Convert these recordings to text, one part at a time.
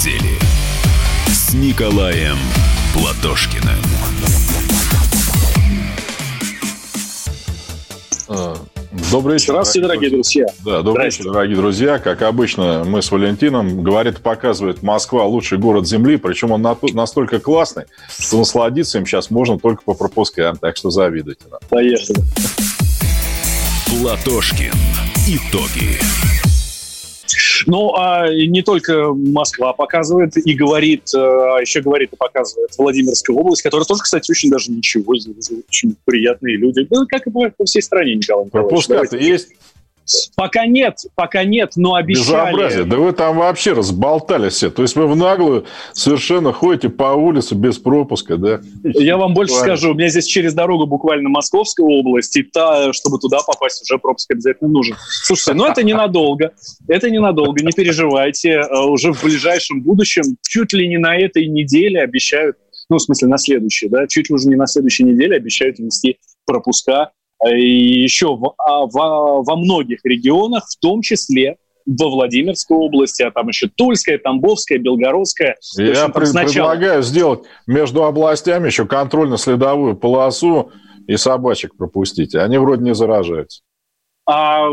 недели с Николаем Платошкиным. А, добрый вечер. Здравствуйте, дорогие друзья. Да, добрый вечер, дорогие друзья. Как обычно, мы с Валентином. Говорит, показывает Москва лучший город Земли. Причем он настолько классный, что насладиться им сейчас можно только по пропускам. Так что завидуйте нам. Поехали. Платошкин. Итоги. Ну, а не только Москва показывает и говорит, э, а еще говорит и показывает Владимирская область, которая тоже, кстати, очень даже ничего, очень приятные люди. Ну, как и бывает по всей стране, Николай Николаевич. Пропуска есть? Пока нет, пока нет, но обещали. Безобразие. Да вы там вообще разболтались все. То есть вы в наглую совершенно ходите по улице без пропуска, да? Я вам больше Правильно. скажу. У меня здесь через дорогу буквально Московская область, и та, чтобы туда попасть, уже пропуск обязательно нужен. Слушайте, ну это ненадолго. Это ненадолго, не переживайте. Э, уже в ближайшем будущем, чуть ли не на этой неделе обещают, ну, в смысле, на следующей, да, чуть ли уже не на следующей неделе обещают ввести пропуска еще в, а, в, во многих регионах, в том числе во Владимирской области, а там еще Тульская, Тамбовская, Белгородская. Я общем, сначала... предлагаю сделать между областями еще контрольно-следовую полосу и собачек пропустить. Они вроде не заражаются. А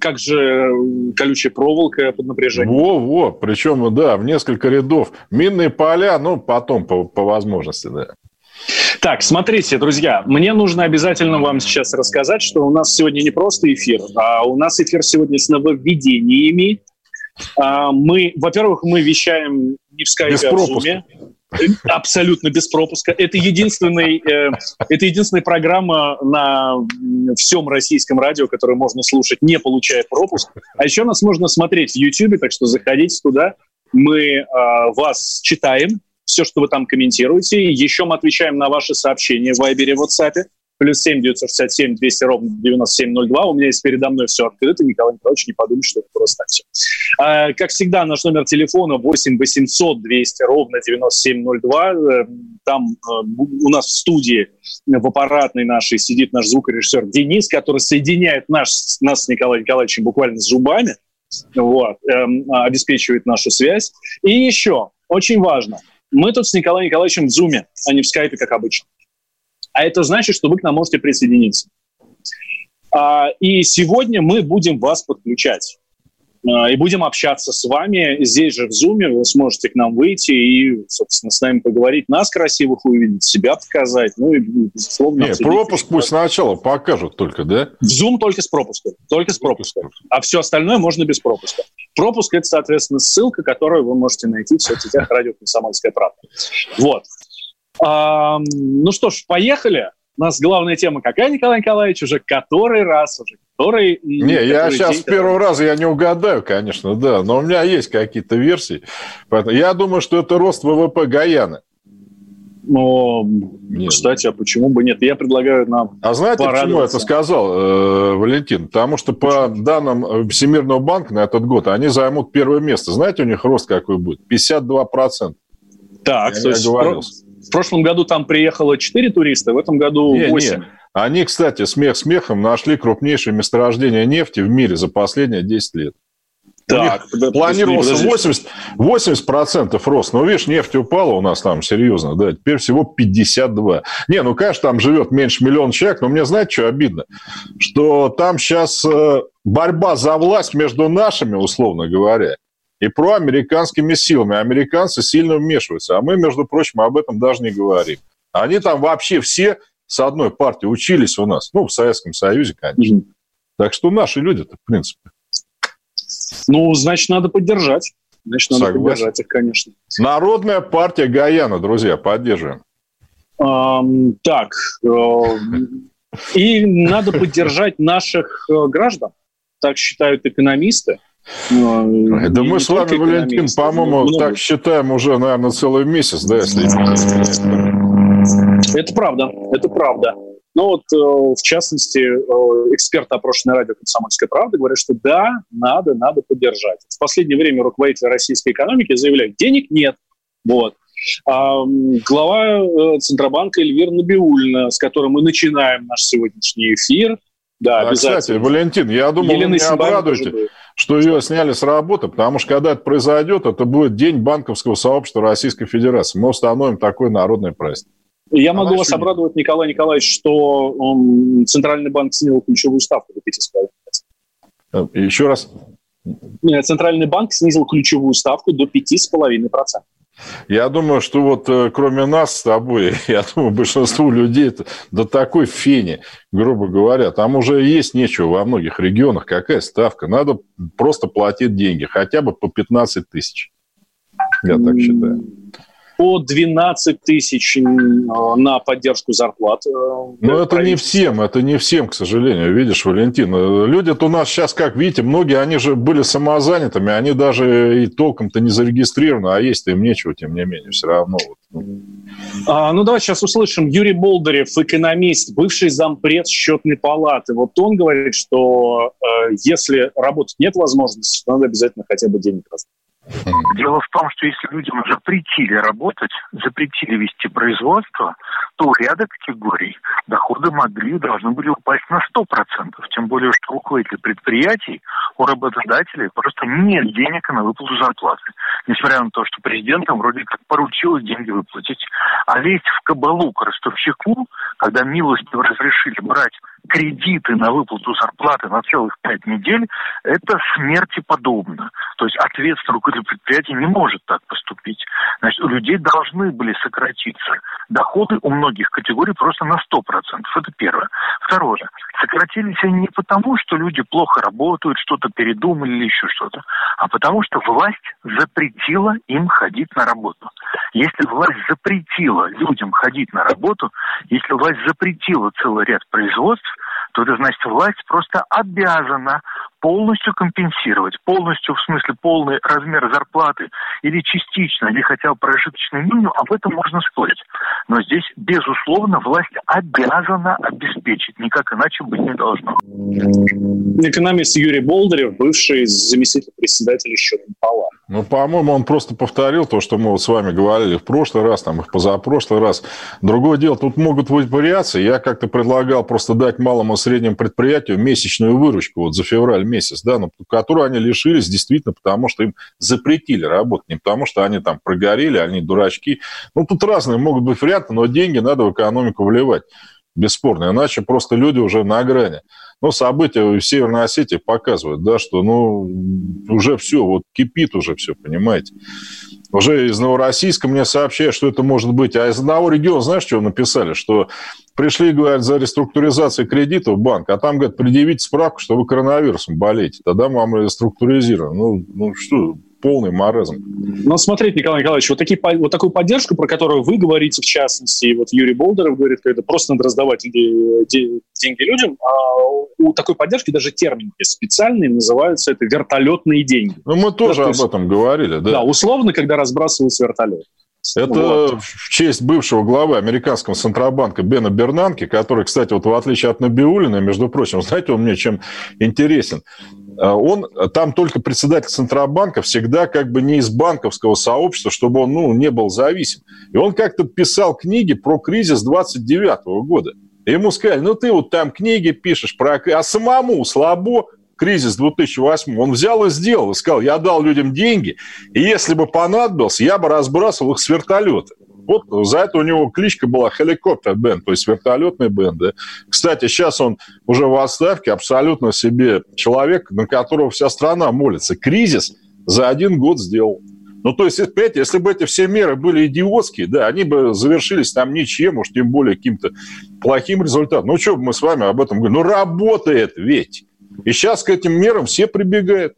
как же колючая проволока под напряжением? Во-во, причем, да, в несколько рядов. Минные поля, ну, потом по, по возможности, да. Так, смотрите, друзья, мне нужно обязательно вам сейчас рассказать, что у нас сегодня не просто эфир, а у нас эфир сегодня с нововведениями. А, мы, во-первых, мы вещаем не в скайпе, а в зуме. Абсолютно без пропуска. Это, единственный, э, это единственная программа на всем российском радио, которую можно слушать, не получая пропуск. А еще нас можно смотреть в YouTube, так что заходите туда. Мы э, вас читаем, все, что вы там комментируете. Еще мы отвечаем на ваши сообщения в Вайбере, в WhatsApp. Плюс 7 967 200 ровно 9702. У меня есть передо мной все открыто. Николай Николаевич, не подумайте, что это просто все. А, как всегда, наш номер телефона 8 800 200 ровно 9702. Э, там э, у нас в студии в аппаратной нашей сидит наш звукорежиссер Денис, который соединяет наш, нас с Николаем Николаевичем буквально с зубами, вот, эм, обеспечивает нашу связь. И еще, очень важно – мы тут с Николаем Николаевичем в Зуме, а не в скайпе, как обычно. А это значит, что вы к нам можете присоединиться. А, и сегодня мы будем вас подключать. А, и будем общаться с вами здесь же в Зуме. Вы сможете к нам выйти и, собственно, с нами поговорить, нас красивых увидеть, себя показать. Ну и, безусловно... Нет, пропуск пусть сначала покажут только, да? В Zoom только с пропуском. Только с пропуском. А все остальное можно без пропуска. Пропуск – это, соответственно, ссылка, которую вы можете найти в соцсетях «Радио Комсомольская правда». Вот. А, ну что ж, поехали. У нас главная тема какая, Николай Николаевич? Уже который раз, уже который... Не, который я сейчас с первого раза я не угадаю, конечно, да, но у меня есть какие-то версии. Поэтому я думаю, что это рост ВВП Гаяны. Но, нет. кстати, а почему бы нет? Я предлагаю нам А знаете, почему я это сказал, э, Валентин? Потому что по данным Всемирного банка на этот год они займут первое место. Знаете, у них рост какой будет? 52%. Так, я то есть в прошлом году там приехало 4 туриста, в этом году не, 8. Не. Они, кстати, смех смехом нашли крупнейшее месторождение нефти в мире за последние 10 лет. Так, да, планировался 80, 80% рост. Но, видишь, нефть упала у нас там серьезно, да, теперь всего 52. Не, ну, конечно, там живет меньше миллиона человек, но мне, знаете, что обидно? Что там сейчас э, борьба за власть между нашими, условно говоря, и проамериканскими силами. Американцы сильно вмешиваются, а мы, между прочим, об этом даже не говорим. Они там вообще все с одной партии учились у нас, ну, в Советском Союзе, конечно. Так что наши люди-то, в принципе. Ну, значит, надо поддержать. Значит, надо Согласен. поддержать их, конечно. Народная партия Гаяна, друзья, поддерживаем. Эм, так, э, и надо поддержать наших э, граждан, так считают экономисты. Да мы с вами, Валентин, по-моему, много... так считаем уже, наверное, целый месяц, да, если... Это правда, это правда. Ну вот, э, в частности, э, эксперты, опрошенные радио «Комсомольская правда», говорят, что да, надо, надо поддержать. В последнее время руководители российской экономики заявляют, денег нет. Вот. А глава э, Центробанка Эльвира Набиульна, с которым мы начинаем наш сегодняшний эфир, да, а, обязательно. Кстати, Валентин, я думал, Елена вы меня обрадуете. Что ее сняли с работы, потому что когда это произойдет, это будет день банковского сообщества Российской Федерации. Мы установим такой народный праздник. Я Она могу вас не... обрадовать, Николай Николаевич, что он, Центральный банк снизил ключевую ставку до 5,5%. Э, еще раз. Центральный банк снизил ключевую ставку до 5,5%. Я думаю, что вот э, кроме нас с тобой, я думаю, большинству людей это до такой фени, грубо говоря, там уже есть нечего во многих регионах. Какая ставка? Надо просто платить деньги, хотя бы по 15 тысяч. Я так считаю по 12 тысяч на поддержку зарплат. Э, Но это не всем, это не всем, к сожалению. Видишь, Валентин, э, люди-то у нас сейчас, как видите, многие, они же были самозанятыми, они даже и толком-то не зарегистрированы, а есть-то им нечего, тем не менее, все равно. Вот. А, ну, давай сейчас услышим. Юрий Болдырев, экономист, бывший зампред счетной палаты. Вот он говорит, что э, если работать нет возможности, то надо обязательно хотя бы денег раздать. Дело в том, что если людям запретили работать, запретили вести производство, то у ряда категорий доходы могли, должны были упасть на 100%. Тем более, что у руководителей предприятий, у работодателей просто нет денег на выплату зарплаты. Несмотря на то, что президентом вроде как поручил деньги выплатить. А лезть в кабалу к ростовщику, когда милостью разрешили брать кредиты на выплату зарплаты на целых пять недель, это смерти подобно. То есть ответственный руководитель предприятия не может так поступить. Значит, у людей должны были сократиться доходы у многих категорий просто на 100%. Это первое. Второе. Сократились они не потому, что люди плохо работают, что-то передумали или еще что-то, а потому что власть запретила им ходить на работу. Если власть запретила людям ходить на работу, если власть запретила целый ряд производств, то это значит власть просто обязана полностью компенсировать, полностью в смысле полный размер зарплаты или частично, или хотя бы прожиточный минимум, об этом можно спорить. Но здесь, безусловно, власть обязана обеспечить, никак иначе быть не должно. Экономист Юрий Болдырев, бывший заместитель председателя счетной палаты. Ну, по-моему, он просто повторил то, что мы вот с вами говорили в прошлый раз, там, и в позапрошлый раз. Другое дело, тут могут быть вариации. Я как-то предлагал просто дать малому и среднему предприятию месячную выручку вот за февраль месяц, да, но которую они лишились действительно потому, что им запретили работать, не потому, что они там прогорели, они дурачки. Ну, тут разные могут быть варианты, но деньги надо в экономику вливать бесспорно, иначе просто люди уже на грани. Но события в Северной Осетии показывают, да, что ну, уже все, вот кипит уже все, понимаете. Уже из Новороссийска мне сообщают, что это может быть. А из одного региона, знаешь, что написали? Что пришли, говорят, за реструктуризацией кредита в банк, а там, говорят, предъявите справку, что вы коронавирусом болеете. Тогда мы вам реструктуризируем. Ну, ну что, полный маразм. Но смотрите, Николай Николаевич, вот, такие, вот такую поддержку, про которую вы говорите, в частности, и вот Юрий Болдеров говорит, что это просто надо раздавать деньги людям, а у такой поддержки даже термин специальный, называются это вертолетные деньги. Ну, мы тоже да, об есть, этом говорили, да. Да, условно, когда разбрасываются вертолет. Это вот. в честь бывшего главы американского Центробанка Бена Бернанки, который, кстати, вот в отличие от Набиулина, между прочим, знаете, он мне чем интересен? А он там только председатель Центробанка всегда как бы не из банковского сообщества, чтобы он ну, не был зависим. И он как-то писал книги про кризис 29 года. И ему сказали, ну ты вот там книги пишешь про... А самому слабо кризис 2008, он взял и сделал, и сказал, я дал людям деньги, и если бы понадобился, я бы разбрасывал их с вертолета. Вот за это у него кличка была «Хеликоптер Бенд», то есть вертолетный бенд. Да. Кстати, сейчас он уже в отставке, абсолютно себе человек, на которого вся страна молится. Кризис за один год сделал. Ну, то есть, опять, если бы эти все меры были идиотские, да, они бы завершились там ничем, уж тем более каким-то плохим результатом. Ну, что бы мы с вами об этом говорим? Ну, работает ведь. И сейчас к этим мерам все прибегают.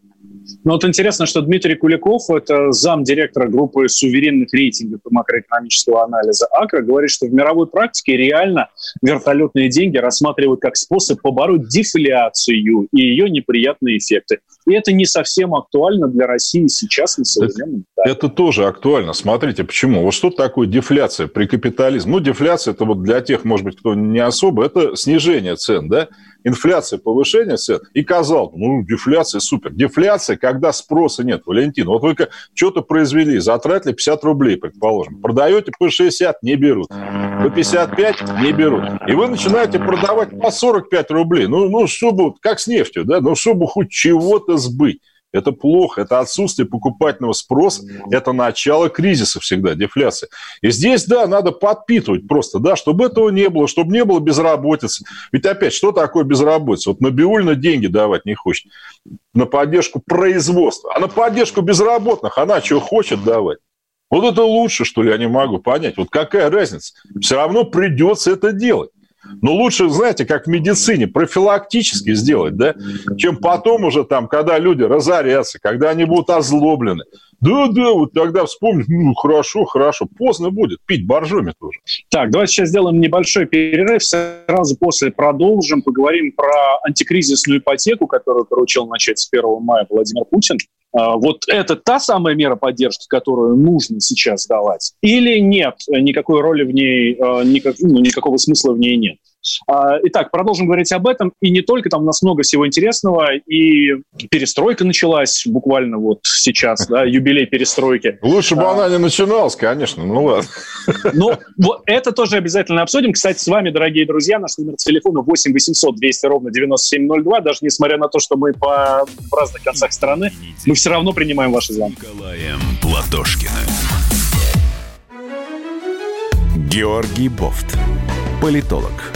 Ну вот интересно, что Дмитрий Куликов, это замдиректора группы суверенных рейтингов и макроэкономического анализа АКРА, говорит, что в мировой практике реально вертолетные деньги рассматривают как способ побороть дефляцию и ее неприятные эффекты. И это не совсем актуально для России сейчас на современном этапе. Это тоже актуально. Смотрите, почему. Вот что такое дефляция при капитализме? Ну, дефляция – это вот для тех, может быть, кто не особо, это снижение цен, да? Инфляция, повышение цен, и казал, ну, дефляция супер. Дефляция, когда спроса нет, Валентин. Вот вы что-то произвели, затратили 50 рублей, предположим. Продаете по 60, не берут. По 55 не берут. И вы начинаете продавать по 45 рублей. Ну, ну чтобы, как с нефтью, да, ну, чтобы хоть чего-то сбыть. Это плохо, это отсутствие покупательного спроса, это начало кризиса всегда, дефляция. И здесь, да, надо подпитывать просто, да, чтобы этого не было, чтобы не было безработицы. Ведь опять, что такое безработица? Вот Набиульна деньги давать не хочет на поддержку производства, а на поддержку безработных она что хочет давать? Вот это лучше, что ли, я не могу понять. Вот какая разница? Все равно придется это делать. Но лучше, знаете, как в медицине, профилактически сделать, да, чем потом уже там, когда люди разорятся, когда они будут озлоблены. Да, да, вот тогда вспомнить, ну, хорошо, хорошо, поздно будет, пить боржоми тоже. Так, давайте сейчас сделаем небольшой перерыв, сразу после продолжим, поговорим про антикризисную ипотеку, которую поручил начать с 1 мая Владимир Путин. А, вот это та самая мера поддержки, которую нужно сейчас давать? Или нет, никакой роли в ней, а, никак, ну, никакого смысла в ней нет? А, итак, продолжим говорить об этом. И не только, там у нас много всего интересного. И перестройка началась буквально вот сейчас, да, юбилей перестройки. Лучше бы а, она не начиналась, конечно, ну ладно. Ну, вот это тоже обязательно обсудим. Кстати, с вами, дорогие друзья, наш номер телефона 8 800 200 ровно 9702. Даже несмотря на то, что мы по разных концах страны, мы все равно принимаем ваши звонки. Николаем Платошкиным. Георгий Бофт. Политолог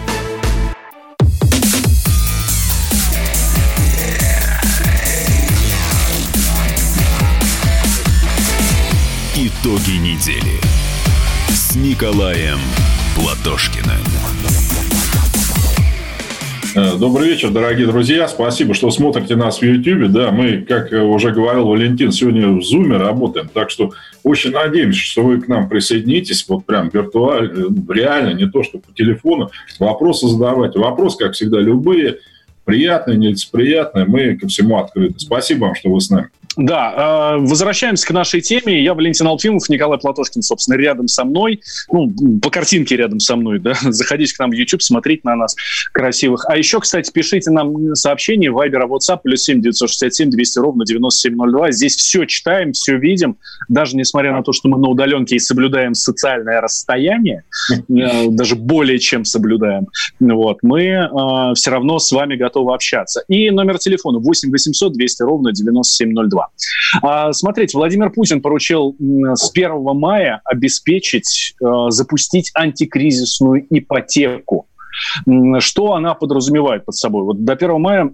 Итоги недели с Николаем Платошкиным. Э, добрый вечер, дорогие друзья. Спасибо, что смотрите нас в YouTube. Да, мы, как уже говорил Валентин, сегодня в Zoom работаем. Так что очень надеемся, что вы к нам присоединитесь. Вот прям виртуально, э, реально, не то, что по телефону. Вопросы задавайте. Вопрос, как всегда, любые. Приятные, нелицеприятные. Мы ко всему открыты. Спасибо вам, что вы с нами. Да, э, возвращаемся к нашей теме. Я Валентин Алфимов, Николай Платошкин, собственно, рядом со мной. Ну, по картинке рядом со мной, да. Заходите к нам в YouTube, смотрите на нас красивых. А еще, кстати, пишите нам сообщения в Viber, WhatsApp, плюс 7 967 200 ровно 9702. Здесь все читаем, все видим. Даже несмотря на то, что мы на удаленке и соблюдаем социальное расстояние, э, даже более чем соблюдаем, вот, мы э, все равно с вами готовы общаться. И номер телефона 8 800 200 ровно 9702. А, смотрите, Владимир Путин поручил с 1 мая обеспечить, э, запустить антикризисную ипотеку. Что она подразумевает под собой? Вот до 1 мая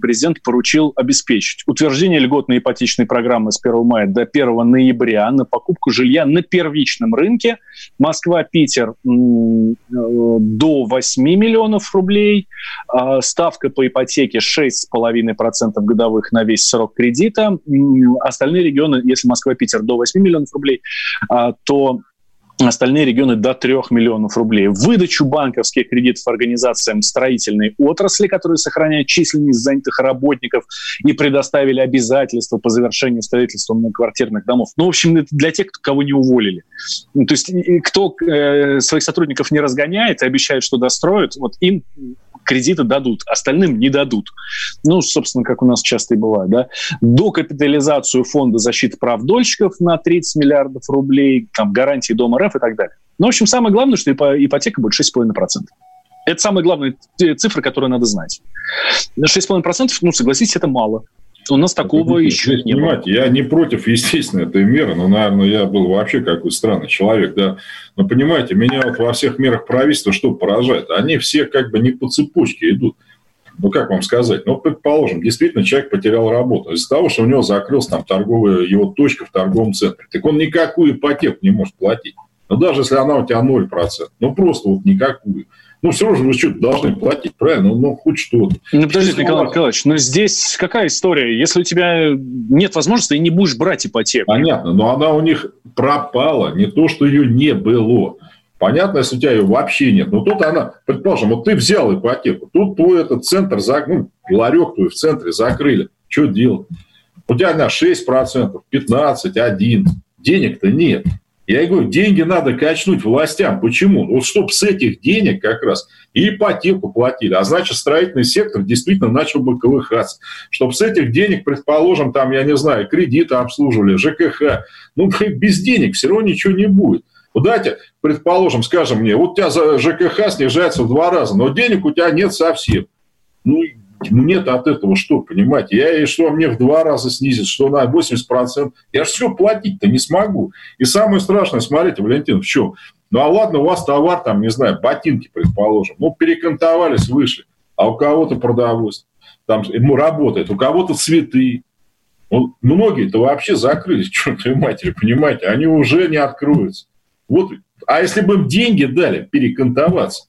президент поручил обеспечить утверждение льготной ипотечной программы с 1 мая до 1 ноября на покупку жилья на первичном рынке. Москва-Питер э, до 8 миллионов рублей. А ставка по ипотеке 6,5% годовых на весь срок кредита. Остальные регионы, если Москва-Питер до 8 миллионов рублей, а, то остальные регионы до 3 миллионов рублей. Выдачу банковских кредитов организациям строительной отрасли, которые сохраняют численность занятых работников и предоставили обязательства по завершению строительства многоквартирных домов. Ну, в общем, это для тех, кого не уволили. То есть кто э, своих сотрудников не разгоняет и обещает, что достроят, вот им кредиты дадут, остальным не дадут. Ну, собственно, как у нас часто и бывает. Да? Докапитализацию фонда защиты прав дольщиков на 30 миллиардов рублей, там, гарантии Дома РФ и так далее. Ну, в общем, самое главное, что ипотека будет 6,5%. Это самая главная цифра, которую надо знать. 6,5%, ну, согласитесь, это мало. У нас такого это, еще не было. Я не против, естественно, этой меры, но, наверное, я был вообще какой странный человек, да. Но понимаете, меня вот во всех мерах правительства что поражает? Они все как бы не по цепочке идут. Ну, как вам сказать? Ну, предположим, действительно человек потерял работу из-за того, что у него закрылась там торговая его точка в торговом центре. Так он никакую ипотеку не может платить. Но даже если она у тебя 0%, ну просто вот никакую. Ну, все равно вы что-то должны платить, правильно? Ну, хоть что-то. Ну, подождите, Николай Николаевич, но здесь какая история? Если у тебя нет возможности, ты не будешь брать ипотеку. Понятно, но она у них пропала, не то, что ее не было. Понятно, если у тебя ее вообще нет. Но тут она, предположим, вот ты взял ипотеку, тут твой этот центр, ну, ларек твой в центре закрыли. Что делать? У тебя на 6%, 15%, 1%. Денег-то нет. Я и говорю, деньги надо качнуть властям. Почему? Вот чтобы с этих денег как раз и ипотеку платили. А значит, строительный сектор действительно начал бы колыхаться. Чтобы с этих денег, предположим, там, я не знаю, кредиты обслуживали, ЖКХ. Ну, без денег все равно ничего не будет. Вот давайте, предположим, скажем мне, вот у тебя за ЖКХ снижается в два раза, но денег у тебя нет совсем. Ну, мне-то от этого что, понимаете? Я и что мне в два раза снизит, что на 80%. Я же все платить-то не смогу. И самое страшное, смотрите, Валентин, в чем? Ну, а ладно, у вас товар, там, не знаю, ботинки, предположим. Ну, перекантовались, вышли. А у кого-то продовольствие. Там ему работает. У кого-то цветы. Ну, многие-то вообще закрылись, чертовой матери, понимаете? Они уже не откроются. Вот, а если бы им деньги дали перекантоваться,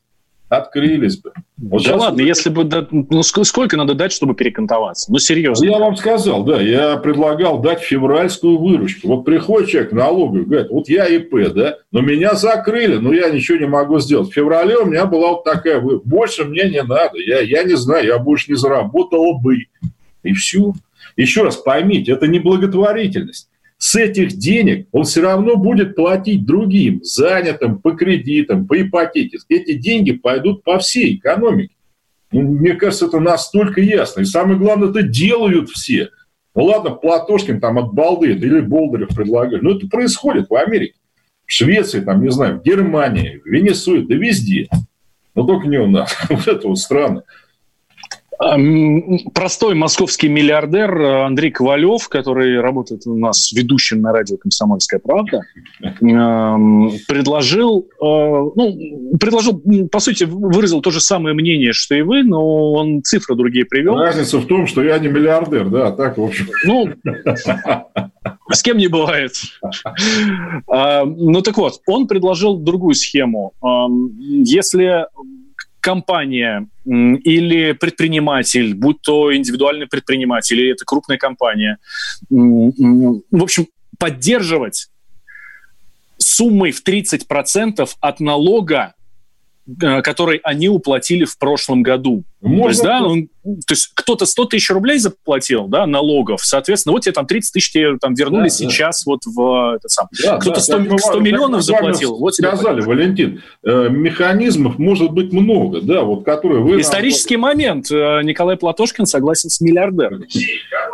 открылись бы. Вот да ладно, если бы... Ну, сколько надо дать, чтобы перекантоваться? Ну, серьезно. Я вам сказал, да, я предлагал дать февральскую выручку. Вот приходит человек налоговый, говорит, вот я ИП, да, но меня закрыли, но я ничего не могу сделать. В феврале у меня была вот такая, больше мне не надо, я, я не знаю, я больше не заработала бы. И все. Еще раз поймите, это не благотворительность с этих денег он все равно будет платить другим, занятым, по кредитам, по ипотеке. Эти деньги пойдут по всей экономике. Ну, мне кажется, это настолько ясно. И самое главное, это делают все. Ну ладно, Платошкин там от балды или Болдырев предлагали. Но это происходит в Америке. В Швеции, там, не знаю, в Германии, в Венесуэле, да везде. Но только не у нас. Вот это вот странно. Простой московский миллиардер э, Андрей Ковалев, который работает у нас ведущим на радио «Комсомольская правда», предложил, э, ну, предложил, по сути, выразил то же самое мнение, что и вы, но он цифры другие привел. Разница в том, что я не миллиардер, да, так, в общем. Ну, с кем не бывает. А, ну так вот, он предложил другую схему. Если компания или предприниматель, будь то индивидуальный предприниматель или это крупная компания, в общем, поддерживать суммой в 30% от налога Э, который они уплатили в прошлом году. Можно... То есть, да, он, то есть кто-то 100 тысяч рублей заплатил, да, налогов, соответственно, вот тебе там 30 тысяч тебе там вернули да, сейчас да. вот в это сам. Да, кто-то да, 100, 100 миллионов заплатил. Вот сказали, Валентин, э, механизмов может быть много, да, вот которые вы... Исторический нам... момент. Э, Николай Платошкин согласен с миллиардером.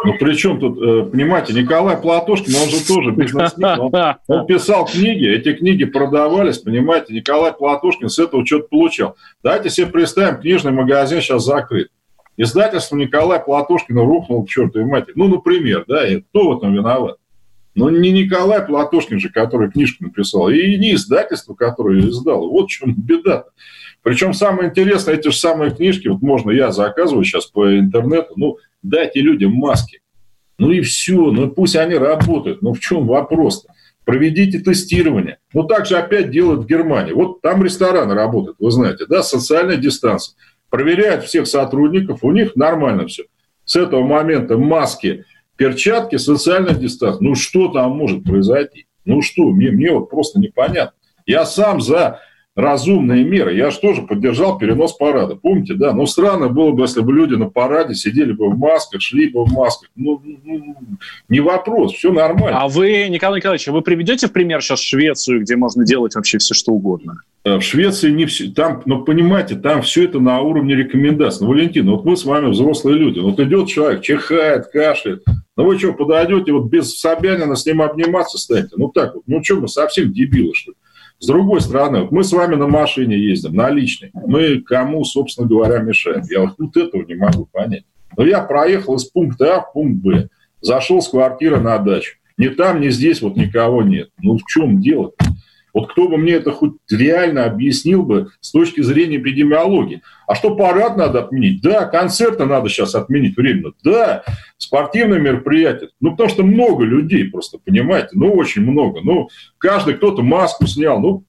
Ну, при чем тут, э, понимаете, Николай Платошкин, он же тоже бизнесмен, он, он писал книги, эти книги продавались, понимаете, Николай Платошкин с этого что-то получал. Давайте себе представим, книжный магазин сейчас закрыт. Издательство Николая Платошкина рухнуло к чертовой матери. Ну, например, да, и кто в этом виноват? Ну, не Николай Платошкин же, который книжку написал, и не издательство, которое издало. Вот в чем беда. Причем самое интересное, эти же самые книжки, вот можно я заказываю сейчас по интернету, ну, дайте людям маски. Ну и все, ну пусть они работают. Ну в чем вопрос-то? проведите тестирование. Ну, так же опять делают в Германии. Вот там рестораны работают, вы знаете, да, социальная дистанция. Проверяют всех сотрудников, у них нормально все. С этого момента маски, перчатки, социальная дистанция. Ну, что там может произойти? Ну, что? Мне, мне вот просто непонятно. Я сам за разумные меры. Я же тоже поддержал перенос парада. Помните, да? Ну, странно было бы, если бы люди на параде сидели бы в масках, шли бы в масках. Ну, ну не вопрос, все нормально. А вы, Николай Николаевич, вы приведете в пример сейчас Швецию, где можно делать вообще все, что угодно? Э, в Швеции не все, там, ну, понимаете, там все это на уровне рекомендаций. Ну, Валентин, вот мы с вами взрослые люди. Вот идет человек, чихает, кашляет. Ну, вы что, подойдете, вот без Собянина с ним обниматься станете? Ну, так вот, ну, что, мы совсем дебилы, что ли? С другой стороны, мы с вами на машине ездим, на личной. Мы кому, собственно говоря, мешаем? Я вот этого не могу понять. Но я проехал из пункта А в пункт Б. Зашел с квартиры на дачу. Ни там, ни здесь вот никого нет. Ну, в чем дело? Вот кто бы мне это хоть реально объяснил бы с точки зрения эпидемиологии. А что парад надо отменить? Да, концерты надо сейчас отменить временно. Да, спортивные мероприятия. Ну, потому что много людей просто, понимаете? Ну, очень много. Ну, каждый кто-то маску снял. Ну,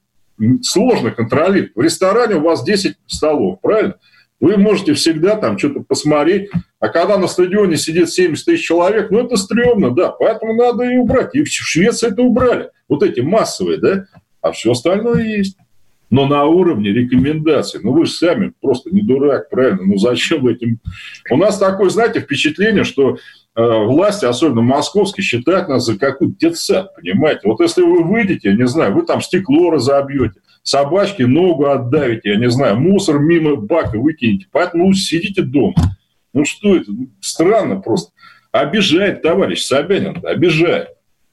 сложно контролировать. В ресторане у вас 10 столов, правильно? Вы можете всегда там что-то посмотреть, а когда на стадионе сидит 70 тысяч человек, ну это стрёмно, да, поэтому надо и убрать. И в Швеции это убрали, вот эти массовые, да, а все остальное есть. Но на уровне рекомендаций. Ну, вы же сами просто не дурак, правильно? Ну, зачем этим? У нас такое, знаете, впечатление, что э, власти, особенно московские, считают нас за какую-то детсад, понимаете? Вот если вы выйдете, я не знаю, вы там стекло разобьете, собачке ногу отдавите, я не знаю, мусор мимо бака выкинете. Поэтому сидите дома. Ну что это? Ну, странно просто. Обижает товарищ Собянин, обижает.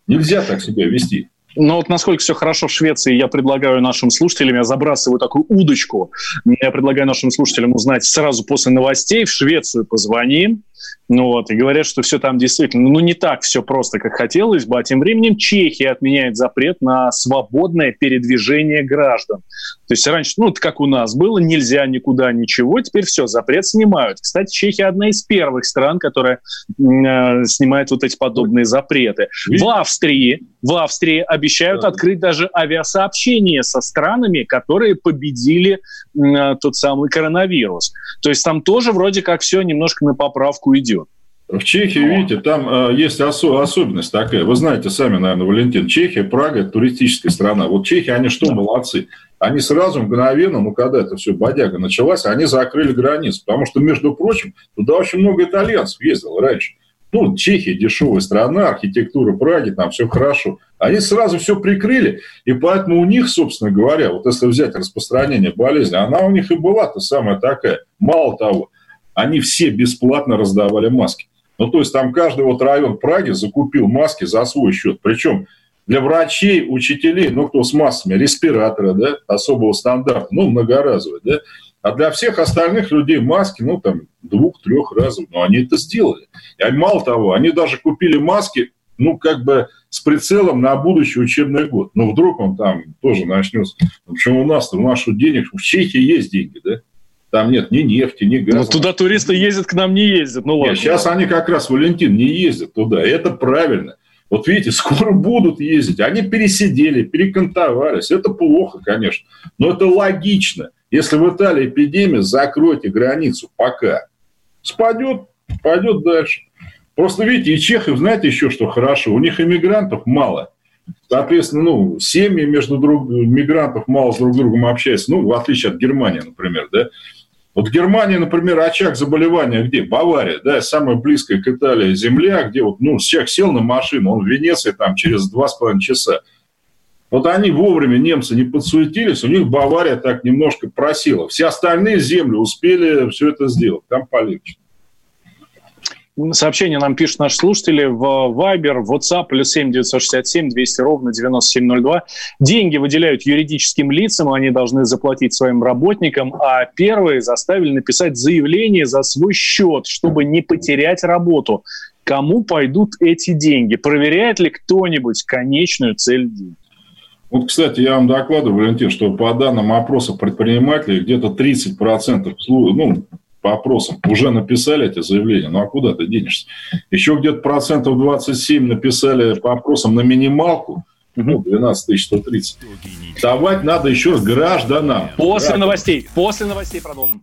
Нельзя так себя вести. Но вот насколько все хорошо в Швеции, я предлагаю нашим слушателям, я забрасываю такую удочку, я предлагаю нашим слушателям узнать сразу после новостей. В Швецию позвоним, ну вот, и говорят, что все там действительно, ну не так все просто, как хотелось бы, а тем временем Чехия отменяет запрет на свободное передвижение граждан. То есть раньше, ну, как у нас было, нельзя никуда ничего, теперь все, запрет снимают. Кстати, Чехия одна из первых стран, которая э, снимает вот эти подобные запреты. В Австрии, в Австрии обещают открыть даже авиасообщение со странами, которые победили э, тот самый коронавирус. То есть там тоже вроде как все немножко на поправку идет. В Чехии, видите, там э, есть осо- особенность такая. Вы знаете сами, наверное, Валентин, Чехия, Прага – это туристическая страна. Вот Чехи, они что, да. молодцы? Они сразу, мгновенно, ну, когда это все бодяга началась, они закрыли границу. Потому что, между прочим, туда очень много итальянцев ездило раньше. Ну, Чехия дешевая страна, архитектура Праги, там все хорошо. Они сразу все прикрыли, и поэтому у них, собственно говоря, вот если взять распространение болезни, она у них и была-то самая такая. Мало того, они все бесплатно раздавали маски. Ну, то есть там каждый вот район Праги закупил маски за свой счет. Причем для врачей, учителей, ну, кто с масками, респираторы, да, особого стандарта, ну, многоразовые, да, а для всех остальных людей маски, ну, там, двух-трех разов, но они это сделали. И мало того, они даже купили маски, ну, как бы с прицелом на будущий учебный год. Ну, вдруг он там тоже начнется. Почему у нас-то, у нас денег, в Чехии есть деньги, да? Там нет ни нефти, ни газа. Но туда туристы ездят, к нам не ездят. Ну ладно. Нет, сейчас они как раз, Валентин, не ездят туда. Это правильно. Вот видите, скоро будут ездить. Они пересидели, перекантовались. Это плохо, конечно. Но это логично. Если в Италии эпидемия, закройте границу пока. Спадет, пойдет дальше. Просто видите, и чехов, знаете еще что хорошо? У них иммигрантов мало. Соответственно, ну, семьи между друг, мигрантов мало с друг другом общаются. Ну, в отличие от Германии, например, да. Вот в Германии, например, очаг заболевания где? Бавария, да, самая близкая к Италии земля, где вот, ну, человек сел на машину, он в Венеции там через два с половиной часа. Вот они вовремя, немцы, не подсуетились, у них Бавария так немножко просила. Все остальные земли успели все это сделать, там полегче. Сообщение нам пишут наши слушатели в Viber, в WhatsApp, плюс 7 967 200 ровно 9702. Деньги выделяют юридическим лицам, они должны заплатить своим работникам, а первые заставили написать заявление за свой счет, чтобы не потерять работу. Кому пойдут эти деньги? Проверяет ли кто-нибудь конечную цель денег? Вот, кстати, я вам докладываю, Валентин, что по данным опроса предпринимателей где-то 30% ну, по опросам уже написали эти заявления, ну а куда ты денешься? Еще где-то процентов 27 написали по опросам на минималку, ну, 12 130. Давать надо еще гражданам. После гражданам. новостей, после новостей продолжим.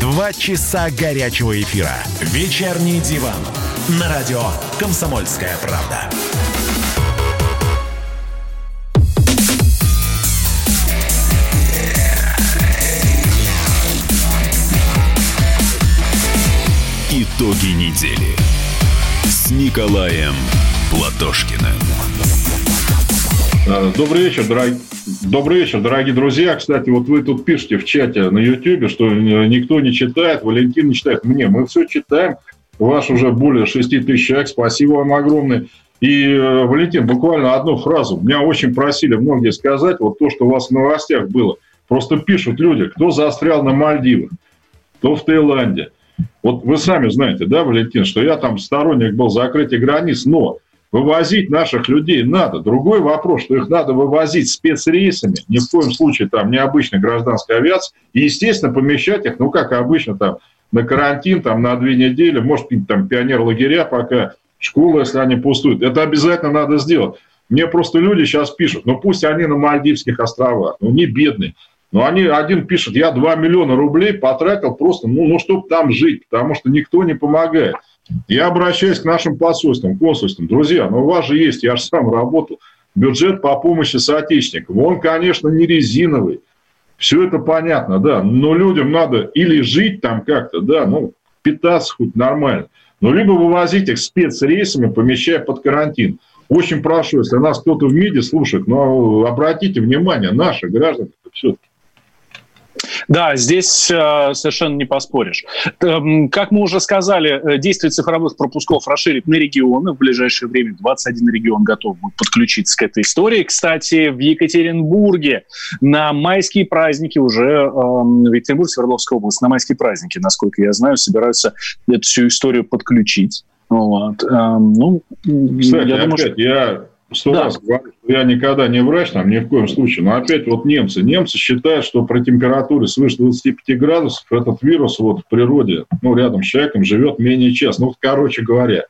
Два часа горячего эфира. Вечерний диван на радио «Комсомольская правда». Итоги недели с Николаем Платошкиным. Э, добрый вечер, дорог... Добрый вечер, дорогие друзья. Кстати, вот вы тут пишете в чате на YouTube, что никто не читает, Валентин не читает. Мне, мы все читаем. Ваш уже более 6 тысяч человек. Спасибо вам огромное. И, э, Валентин, буквально одну фразу. Меня очень просили многие сказать, вот то, что у вас в новостях было. Просто пишут люди, кто застрял на Мальдивах, кто в Таиланде. Вот вы сами знаете, да, Валентин, что я там сторонник был закрытия границ, но Вывозить наших людей надо. Другой вопрос, что их надо вывозить спецрейсами, ни в коем случае там необычной гражданской авиации, и, естественно, помещать их, ну, как обычно, там, на карантин, там, на две недели, может, там, пионер-лагеря пока, школы, если они пустуют. Это обязательно надо сделать. Мне просто люди сейчас пишут, ну, пусть они на Мальдивских островах, ну, не бедные. Но они, один пишет, я 2 миллиона рублей потратил просто, ну, ну чтобы там жить, потому что никто не помогает. Я обращаюсь к нашим посольствам, консульствам. Друзья, ну у вас же есть, я же сам работал, бюджет по помощи соотечественникам. Он, конечно, не резиновый. Все это понятно, да. Но людям надо или жить там как-то, да, ну, питаться хоть нормально. Но либо вывозить их спецрейсами, помещая под карантин. Очень прошу, если нас кто-то в МИДе слушает, но обратите внимание, наши граждане все-таки да, здесь э, совершенно не поспоришь. Э, как мы уже сказали, э, действие цифровых пропусков расширит на регионы. В ближайшее время 21 регион готов будет подключиться к этой истории. Кстати, в Екатеринбурге на майские праздники уже, э, в Екатеринбурге, Свердловской области, на майские праздники, насколько я знаю, собираются эту всю историю подключить. Вот. Э, ну, Кстати, я думаю, опять, что... я сто да. раз говорю, что я никогда не врач, там, ни в коем случае. Но опять вот немцы. Немцы считают, что при температуре свыше 25 градусов этот вирус вот в природе, ну, рядом с человеком живет менее час. Ну, короче говоря,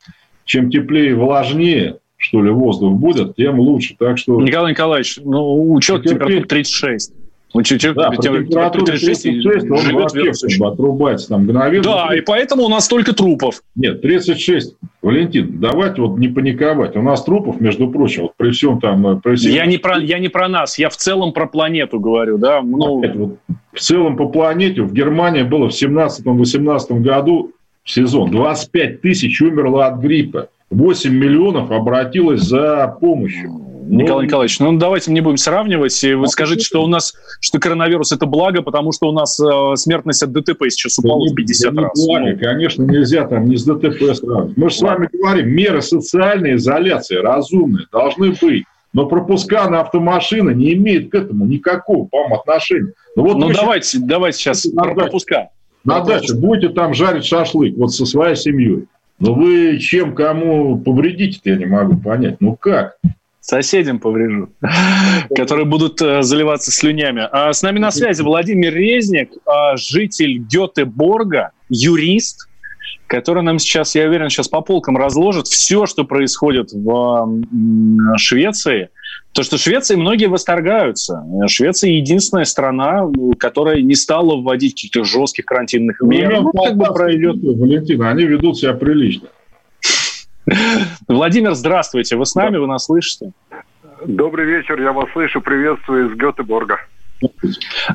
чем теплее и влажнее, что ли, воздух будет, тем лучше. Так что... Николай Николаевич, ну, учет температуры 36. Он чуть-чуть да, при температуре 36, 36 он вообще отрубается там мгновенно. Да, и поэтому у нас столько трупов. Нет, 36. Валентин, давайте вот не паниковать. У нас трупов, между прочим, вот при всем там... Э, при всем... Я, не про, я не про нас, я в целом про планету говорю, да. Ну... Опять, вот, в целом по планете в Германии было в 17-18 году сезон 25 тысяч умерло от гриппа. 8 миллионов обратилось за помощью. Ну, Николай Николаевич, ну давайте не будем сравнивать. И вы а скажите, что у нас, что коронавирус это благо, потому что у нас э, смертность от ДТП сейчас упала в 50 не раз. Благо, ну. конечно, нельзя там не с ДТП сравнивать. Мы же с вами говорим, меры социальной изоляции разумные должны быть. Но пропуска на автомашины не имеют к этому никакого, по-моему, отношения. Ну, вот ну давайте, сейчас, давайте сейчас про пропуска. На даче будете там жарить шашлык вот со своей семьей. Но вы чем кому повредите, я не могу понять. Ну как? Соседям поврежу, которые будут э, заливаться слюнями. А с нами на связи Владимир Резник, а, житель Гетеборга, юрист, который нам сейчас, я уверен, сейчас по полкам разложит все, что происходит в Швеции. То, что Швеции многие восторгаются. Швеция единственная страна, которая не стала вводить каких-то жестких карантинных мер. Ну, как бы пройдет. Валентин, они ведут себя прилично. Владимир, здравствуйте. Вы с нами, вы нас слышите? Добрый вечер, я вас слышу. Приветствую из Гетеборга.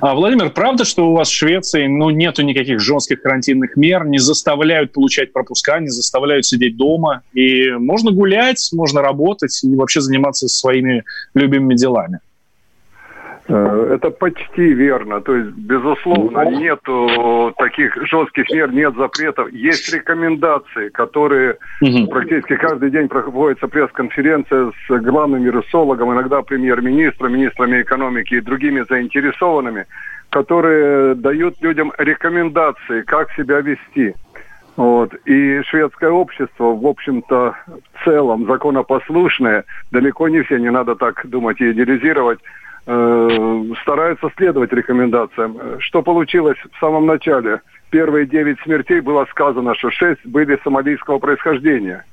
А, Владимир, правда, что у вас в Швеции ну, нету никаких жестких карантинных мер, не заставляют получать пропуска, не заставляют сидеть дома, и можно гулять, можно работать и вообще заниматься своими любимыми делами? Э, это почти верно. То есть, безусловно, ну, нету таких жестких мер, нет запретов. Есть рекомендации, которые угу. практически каждый день проводится пресс-конференция с главным вирусологом, иногда премьер-министром, министрами экономики и другими заинтересованными, которые дают людям рекомендации, как себя вести. Вот. И шведское общество, в общем-то, в целом законопослушное, далеко не все, не надо так думать и идеализировать, Э, стараются следовать рекомендациям. Что получилось в самом начале? Первые девять смертей было сказано, что шесть были сомалийского происхождения.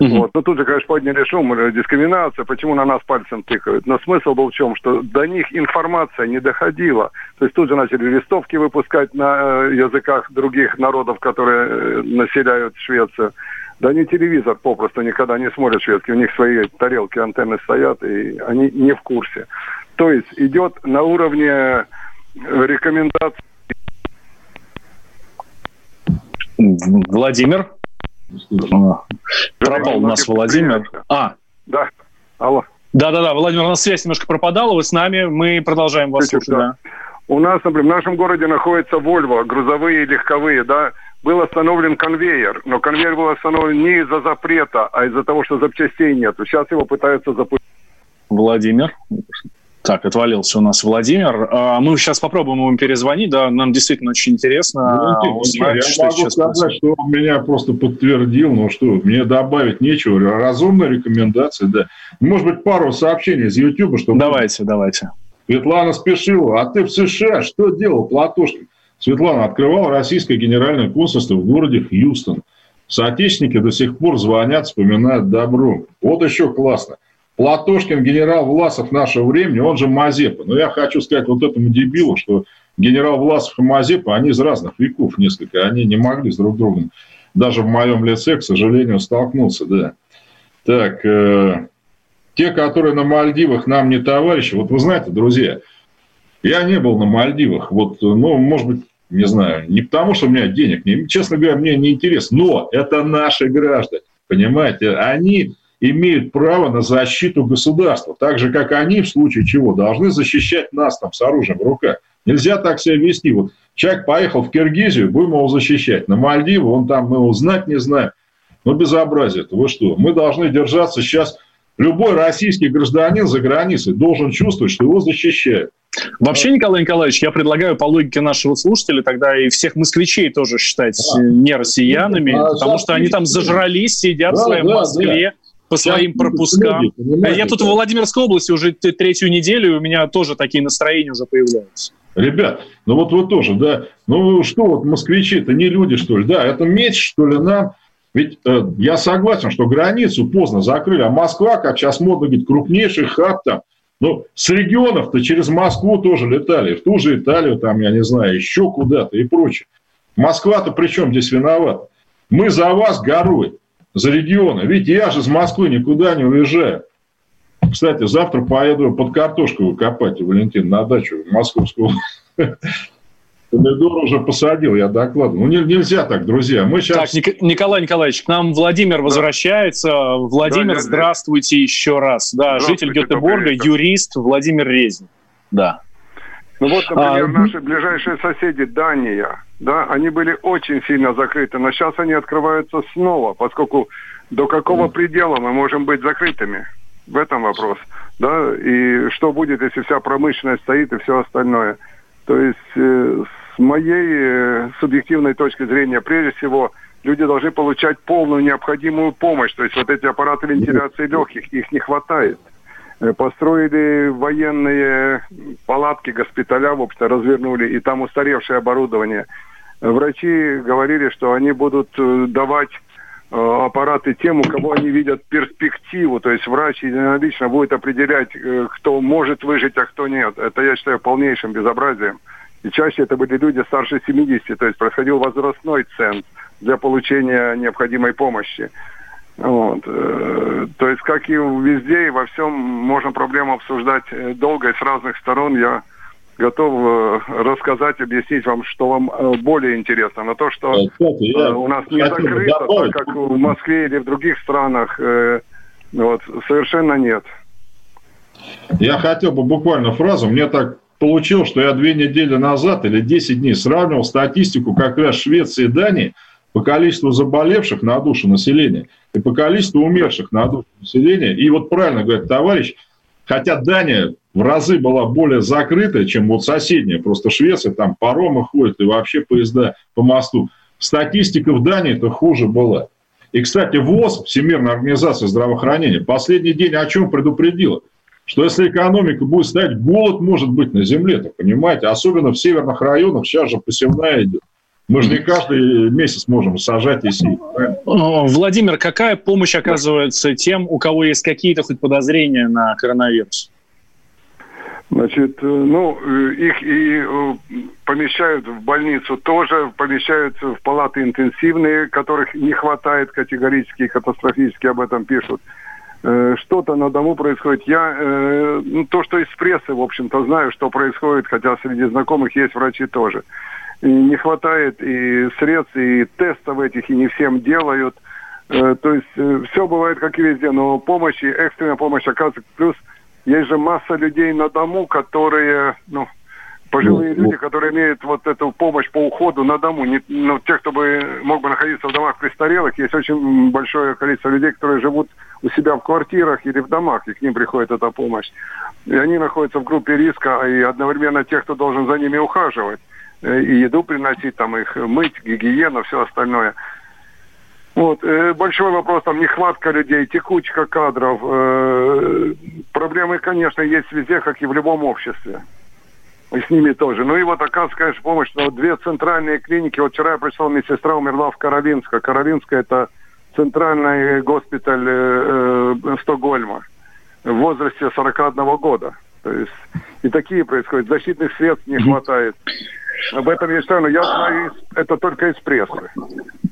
Угу. Вот. Но тут же, конечно, подняли шум, э, дискриминация, почему на нас пальцем тыкают. Но смысл был в чем, что до них информация не доходила. То есть тут же начали листовки выпускать на э, языках других народов, которые населяют Швецию. Да они телевизор попросту никогда не смотрят шведский, у них свои тарелки, антенны стоят, и они не в курсе. То есть идет на уровне э, рекомендаций. Владимир? Пропал у нас Владимир. А. Да. Алло. Да-да-да, Владимир, у нас связь немножко пропадала, вы с нами, мы продолжаем вас слушать. Да. У нас, например, в нашем городе находится Volvo, грузовые и легковые, да, был остановлен конвейер, но конвейер был остановлен не из-за запрета, а из-за того, что запчастей нет. Сейчас его пытаются запустить. Владимир. Так, отвалился у нас Владимир. А, мы сейчас попробуем ему перезвонить, да, нам действительно очень интересно ну, узнать, я что могу сказать, происходит. что он меня просто подтвердил, ну что, мне добавить нечего. Разумная рекомендация, да. Может быть, пару сообщений из YouTube, чтобы... Давайте, давайте. Светлана спешила. А ты в США что делал, Платошкин? Светлана открывал российское генеральное консульство в городе Хьюстон. Соотечественники до сих пор звонят, вспоминают добро. Вот еще классно. Платошкин, генерал Власов нашего времени, он же Мазепа. Но я хочу сказать вот этому дебилу, что генерал Власов и Мазепа, они из разных веков несколько. Они не могли с друг другом даже в моем лице, к сожалению, столкнуться. Да. Так, э, те, которые на Мальдивах, нам не товарищи. Вот вы знаете, друзья, я не был на Мальдивах. Вот, ну, может быть, не знаю, не потому, что у меня денег, не, честно говоря, мне не интересно, но это наши граждане, понимаете, они имеют право на защиту государства, так же, как они, в случае чего, должны защищать нас там с оружием в руках. Нельзя так себя вести. Вот человек поехал в Киргизию, будем его защищать. На Мальдивы, он там, мы его знать не знаем. Ну, безобразие это. Вы что? Мы должны держаться сейчас Любой российский гражданин за границей должен чувствовать, что его защищают. Вообще, Николай Николаевич, я предлагаю по логике нашего слушателя тогда и всех москвичей тоже считать да. не россиянами, а, потому что они там зажрались, сидят да, в своем да, Москве. Да по своим пропускам. Люди, я тут в Владимирской области уже третью неделю, у меня тоже такие настроения уже появляются. Ребят, ну вот вы тоже, да, ну что вот москвичи, это не люди, что ли, да, это меч, что ли, нам ведь э, я согласен, что границу поздно закрыли, а Москва, как сейчас модно говорить, крупнейший хаб там. Ну, с регионов-то через Москву тоже летали, в ту же Италию, там, я не знаю, еще куда-то и прочее. Москва-то при чем здесь виновата? Мы за вас горой, за регионы. Ведь я же из Москвы никуда не уезжаю. Кстати, завтра поеду под картошку выкопать, Валентин, на дачу в московскую. Помидор уже посадил, я докладываю. Ну, нельзя так, друзья. Мы сейчас... Так, Ник- Николай Николаевич, к нам Владимир да. возвращается. Владимир, да, здравствуйте да. еще раз. Да, житель Гетеборга, юрист Владимир Резин. Да. Ну вот, например, а... наши ближайшие соседи, Дания, да, они были очень сильно закрыты, но сейчас они открываются снова, поскольку до какого предела мы можем быть закрытыми? В этом вопрос. Да, и что будет, если вся промышленность стоит и все остальное? То есть э, с моей э, субъективной точки зрения, прежде всего, люди должны получать полную необходимую помощь. То есть вот эти аппараты вентиляции легких, их не хватает. Э, построили военные палатки, госпиталя, в общем-то, развернули, и там устаревшее оборудование. Врачи говорили, что они будут э, давать аппараты тем, у кого они видят перспективу. То есть врач единолично будет определять, кто может выжить, а кто нет. Это, я считаю, полнейшим безобразием. И чаще это были люди старше 70, то есть происходил возрастной ценз для получения необходимой помощи. Вот. Э, то есть, как и везде, и во всем можно проблему обсуждать э, долго и с разных сторон. Я готов э, рассказать, объяснить вам, что вам более интересно. Но то, что у нас не закрыто, так как в Москве или в других странах, вот, совершенно нет. Я хотел бы буквально фразу. Мне так получил, что я две недели назад или 10 дней сравнивал статистику как раз Швеции и Дании по количеству заболевших на душу населения и по количеству умерших на душу населения. И вот правильно говорит товарищ, хотя Дания в разы была более закрытая, чем вот соседняя, просто Швеция, там паромы ходят и вообще поезда по мосту. Статистика в Дании-то хуже была. И, кстати, ВОЗ, Всемирная организация здравоохранения, последний день о чем предупредила – что если экономика будет стоять, голод может быть на земле, то понимаете, особенно в северных районах, сейчас же посевная идет. Мы же не каждый месяц можем сажать и сеять. Владимир, какая помощь оказывается тем, у кого есть какие-то хоть подозрения на коронавирус? Значит, э, ну, э, их и э, помещают в больницу тоже, помещают в палаты интенсивные, которых не хватает категорически, катастрофически об этом пишут. Что-то на дому происходит. Я ну, то, что из прессы, в общем-то, знаю, что происходит, хотя среди знакомых есть врачи тоже. И не хватает и средств, и тестов этих, и не всем делают. Э, то есть э, все бывает, как и везде, но помощь, и экстренная помощь оказывается. Плюс есть же масса людей на дому, которые, ну, пожилые ну, люди, которые имеют вот эту помощь по уходу на дому. Не, ну, тех, кто бы мог бы находиться в домах престарелых, есть очень большое количество людей, которые живут у себя в квартирах или в домах, и к ним приходит эта помощь. И они находятся в группе риска, и одновременно тех, кто должен за ними ухаживать, и еду приносить, там их мыть, гигиена, все остальное. Вот. Э, большой вопрос, там, нехватка людей, текучка кадров. Э, проблемы, конечно, есть везде, как и в любом обществе. И с ними тоже. Ну и вот оказывается, конечно, помощь. Но две центральные клиники. Вот вчера я пришел, медсестра умерла в Каролинске. Каролинская это центральный госпиталь э, э, Стокгольма в возрасте 41 года. То есть и такие происходят. Защитных средств не хватает. Об этом я считаю, но я знаю это только из прессы.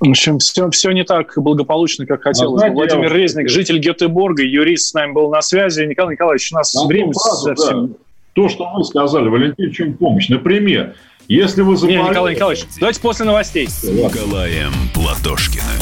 В общем, все, все не так благополучно, как хотелось. А, Владимир я... Резник, житель Гетеборга, юрист с нами был на связи. Николай Николаевич, у нас а время фразу, совсем... Да. То, что вы сказали, Валентин, чем помощь. Например, если вы заболели... Не, Николай Николаевич, давайте после новостей. С Николаем Платошкиным.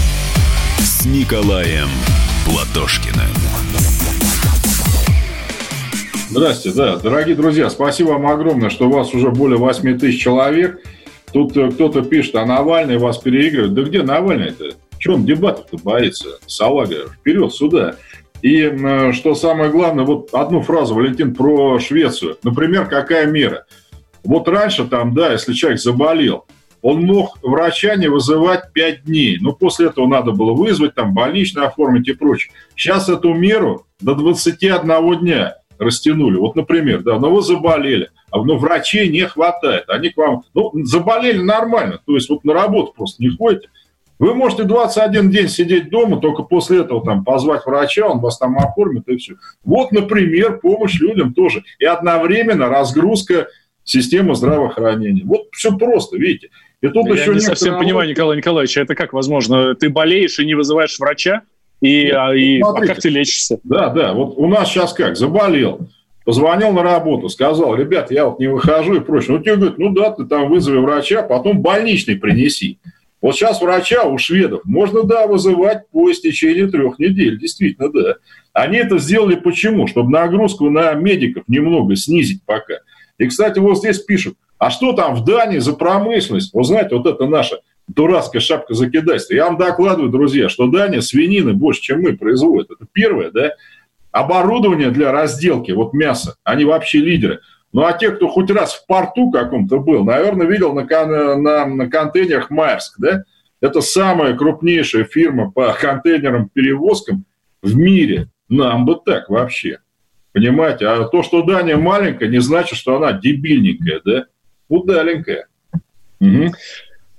Николаем Платошкиным. Здрасте, да. Дорогие друзья, спасибо вам огромное, что у вас уже более 8 тысяч человек. Тут э, кто-то пишет, а Навальный вас переигрывает. Да где Навальный-то? Чем он дебатов-то боится? Салага, вперед сюда. И э, что самое главное, вот одну фразу, Валентин, про Швецию. Например, какая мера? Вот раньше там, да, если человек заболел, он мог врача не вызывать 5 дней. Но после этого надо было вызвать, там, больничный оформить и прочее. Сейчас эту меру до 21 дня растянули. Вот, например, да, но вы заболели, а но врачей не хватает. Они к вам, ну, заболели нормально, то есть вот на работу просто не ходите. Вы можете 21 день сидеть дома, только после этого там позвать врача, он вас там оформит и все. Вот, например, помощь людям тоже. И одновременно разгрузка системы здравоохранения. Вот все просто, видите. И тут Я еще не совсем понимаю, Николай Николаевич, это как возможно? Ты болеешь и не вызываешь врача? И, Нет, а, и а как ты лечишься? Да, да. Вот у нас сейчас как? Заболел. Позвонил на работу, сказал, ребят, я вот не выхожу и прочее. Ну, тебе говорят, ну да, ты там вызови врача, потом больничный принеси. Вот сейчас врача у шведов можно, да, вызывать по истечении трех недель. Действительно, да. Они это сделали почему? Чтобы нагрузку на медиков немного снизить пока. И, кстати, вот здесь пишут, а что там в Дании за промышленность? Вы знаете, вот это наша дурацкая шапка закидательства. Я вам докладываю, друзья, что Дания свинины больше, чем мы производит. Это первое, да. Оборудование для разделки, вот мясо, они вообще лидеры. Ну, а те, кто хоть раз в порту каком-то был, наверное, видел на, на, на контейнерах Майерск, да? Это самая крупнейшая фирма по контейнерам-перевозкам в мире. Нам бы так вообще. Понимаете? А то, что Дания маленькая, не значит, что она дебильненькая, да? Удаленькая. Угу.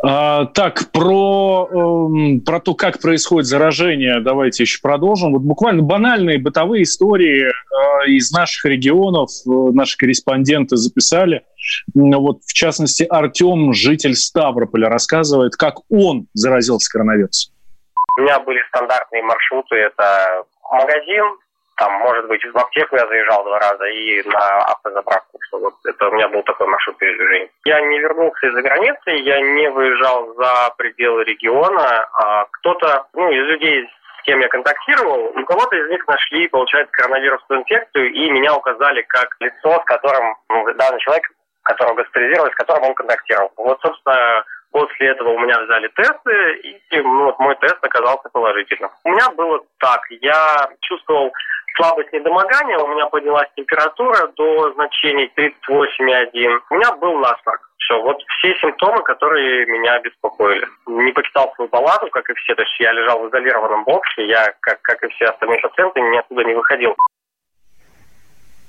А, так, про, э, про то, как происходит заражение, давайте еще продолжим. Вот буквально банальные бытовые истории э, из наших регионов, э, наши корреспонденты записали. Вот, в частности, Артем, житель Ставрополя, рассказывает, как он заразился коронавирусом. У меня были стандартные маршруты. Это магазин, там, может быть, в аптеку я заезжал два раза и на автозаправку. Что вот это у меня был такой маршрут передвижения. Я не вернулся из-за границы, я не выезжал за пределы региона. А кто-то, ну, из людей, с кем я контактировал, у кого-то из них нашли, получается, коронавирусную инфекцию, и меня указали как лицо, с которым, ну, данный человек, которого госпитализировали, с которым он контактировал. Вот, собственно, После этого у меня взяли тесты, и ну, вот мой тест оказался положительным. У меня было так, я чувствовал слабость недомогания, у меня поднялась температура до значений 38,1. У меня был насморк. Все, вот все симптомы, которые меня беспокоили. Не покидал свою палату, как и все. То есть я лежал в изолированном боксе, я, как, как и все остальные пациенты, ни оттуда не выходил.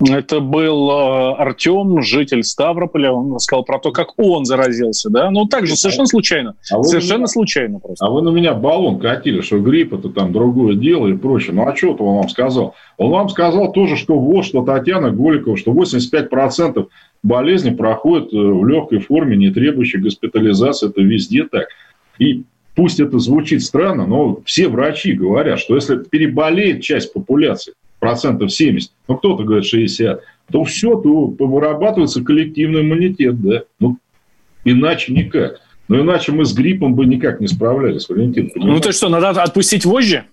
Это был э, Артем, житель Ставрополя. Он рассказал про то, как он заразился, да? Ну, так же, совершенно случайно. А совершенно меня, случайно просто. А вы на меня баллон катили, что грипп это там другое дело и прочее. Ну, а что он вам сказал? Он вам сказал тоже, что вот, что Татьяна Голикова, что 85% болезни проходят э, в легкой форме, не требующей госпитализации. Это везде так. И пусть это звучит странно, но все врачи говорят, что если переболеет часть популяции, процентов 70, ну кто-то говорит 60, то все, то вырабатывается коллективный иммунитет, да. Ну, иначе никак. Но иначе мы с гриппом бы никак не справлялись, Валентин. Понимаете? Ну то что, надо отпустить вожжи?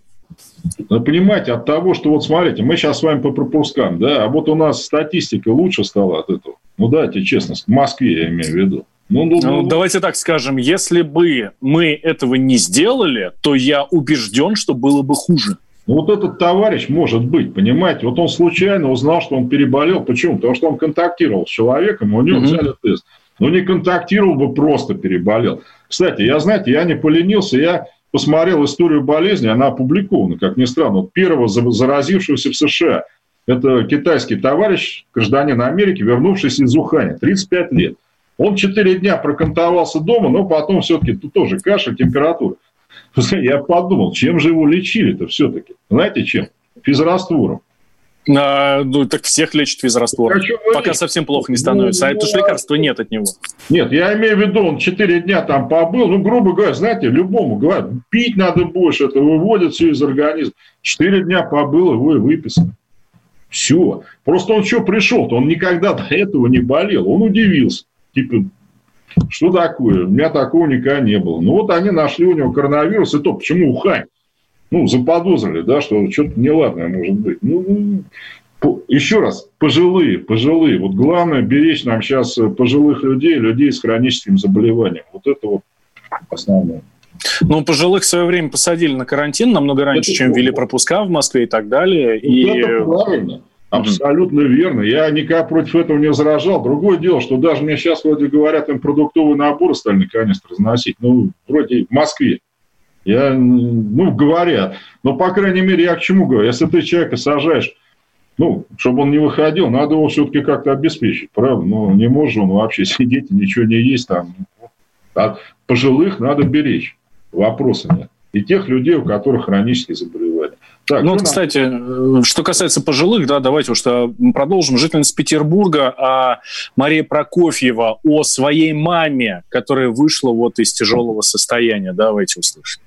Ну, понимаете, от того, что вот смотрите, мы сейчас с вами по пропускам, да, а вот у нас статистика лучше стала от этого. Ну, дайте честно, в Москве я имею в виду. Ну, ну, ну, ну, давайте так скажем, если бы мы этого не сделали, то я убежден, что было бы хуже. Ну, вот этот товарищ может быть, понимаете, вот он случайно узнал, что он переболел. Почему? Потому что он контактировал с человеком, у него угу. взяли тест. Но не контактировал бы, просто переболел. Кстати, я, знаете, я не поленился, я посмотрел историю болезни, она опубликована, как ни странно. Вот первого заразившегося в США. Это китайский товарищ, гражданин Америки, вернувшийся из Уханя, 35 лет. Он 4 дня прокантовался дома, но потом все-таки тоже кашель, температура. Я подумал, чем же его лечили-то все-таки? Знаете чем? Физраствором. А, ну, так всех лечат физраствором. Пока совсем плохо не становится. Ну, а это же лекарства нет от него. Нет, я имею в виду, он 4 дня там побыл. Ну, грубо говоря, знаете, любому говорят, пить надо больше, это выводит все из организма. 4 дня побыл, его и выписано. Все. Просто он что пришел-то? Он никогда до этого не болел. Он удивился. Типа, что такое? У меня такого никогда не было. Ну, вот они нашли у него коронавирус, и то, почему Ухань? Ну, заподозрили, да, что что-то неладное может быть. Ну, еще раз, пожилые, пожилые. Вот главное беречь нам сейчас пожилых людей, людей с хроническим заболеванием. Вот это вот основное. Ну, пожилых в свое время посадили на карантин намного раньше, это чем ввели пропуска в Москве и так далее. Вот и... Это правильно. Абсолютно верно. Я никак против этого не возражал. Другое дело, что даже мне сейчас вроде говорят, им продуктовый набор стали наконец-то разносить. Ну, вроде в Москве. Я, ну, говорят. Но, по крайней мере, я к чему говорю? Если ты человека сажаешь, ну, чтобы он не выходил, надо его все-таки как-то обеспечить, правда? Ну, не может он вообще сидеть и ничего не есть там. А пожилых надо беречь. Вопроса нет. И тех людей, у которых хронические заболевания. Так, ну, вот, кстати, э, что касается пожилых, да, давайте уж продолжим. Жительница Петербурга а Мария Прокофьева о своей маме, которая вышла вот из тяжелого состояния. Давайте услышим.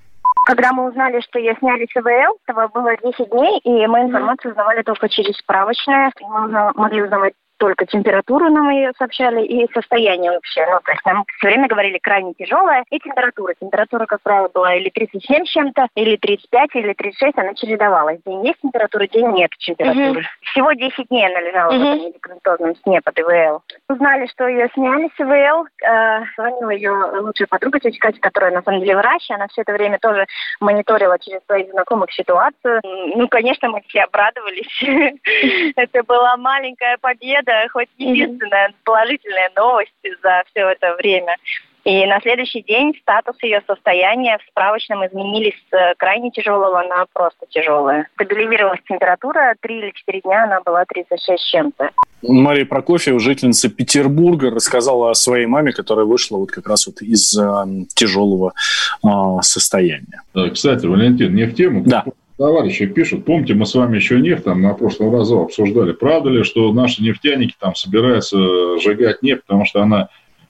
Когда мы узнали, что ее сняли с ИВЛ, этого было 10 дней, и мы информацию узнавали только через справочное. Мы могли узнавать только температуру нам ее сообщали и состояние вообще. Ну, то есть нам все время говорили крайне тяжелая и температура. Температура, как правило, была или 37 с чем-то, или 35, или 36, она чередовалась. День есть температура, день нет температуры. Угу. Всего 10 дней она лежала угу. в этом медикаментозном сне под ИВЛ. Узнали, что ее сняли с ИВЛ, э, звонила ее лучшая подруга, тетя Катя, которая на самом деле врач, она все это время тоже мониторила через своих знакомых ситуацию. Ну, конечно, мы все обрадовались. Это была маленькая победа, это хоть единственная положительная новость за все это время. И на следующий день статус ее состояния в справочном изменились с крайне тяжелого на просто тяжелое. Стабилизировалась температура, 3 или 4 дня она была 36 с чем-то. Мария Прокофьева, жительница Петербурга, рассказала о своей маме, которая вышла вот как раз вот из э, тяжелого э, состояния. Кстати, Валентин, не в тему. Да товарищи пишут, помните, мы с вами еще нефть там на прошлом разу обсуждали, правда ли, что наши нефтяники там собираются сжигать нефть, потому что она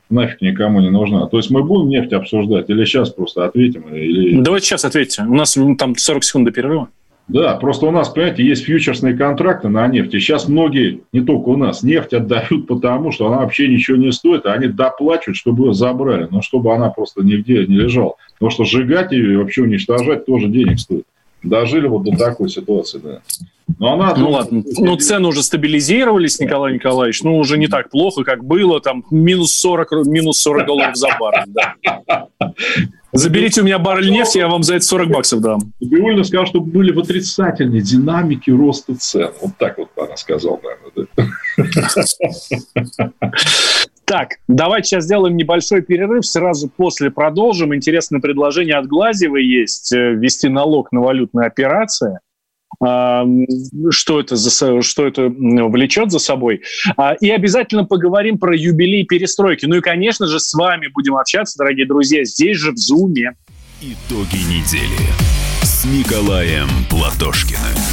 нафиг никому не нужна. То есть мы будем нефть обсуждать или сейчас просто ответим? Или... Давайте сейчас ответьте. У нас там 40 секунд до перерыва. Да, просто у нас, понимаете, есть фьючерсные контракты на нефть. И сейчас многие, не только у нас, нефть отдают потому, что она вообще ничего не стоит, а они доплачивают, чтобы ее забрали, но ну, чтобы она просто нигде не лежала. Потому что сжигать ее и вообще уничтожать тоже денег стоит. Дожили вот до такой ситуации, да. Но она... Ну ладно, ну цены уже стабилизировались, Николай Николаевич, ну уже не так плохо, как было, там минус 40, минус 40 долларов за баррель, да. Заберите у меня баррель нефти, я вам за это 40 баксов дам. Биульна сказал, что были в отрицательной динамике роста цен. Вот так вот она сказала, наверное. Да? Так, давайте сейчас сделаем небольшой перерыв, сразу после продолжим. Интересное предложение от Глазевой есть, э, ввести налог на валютные операции что это, за, что это влечет за собой. А, и обязательно поговорим про юбилей перестройки. Ну и, конечно же, с вами будем общаться, дорогие друзья, здесь же в Зуме. Итоги недели с Николаем Платошкиным.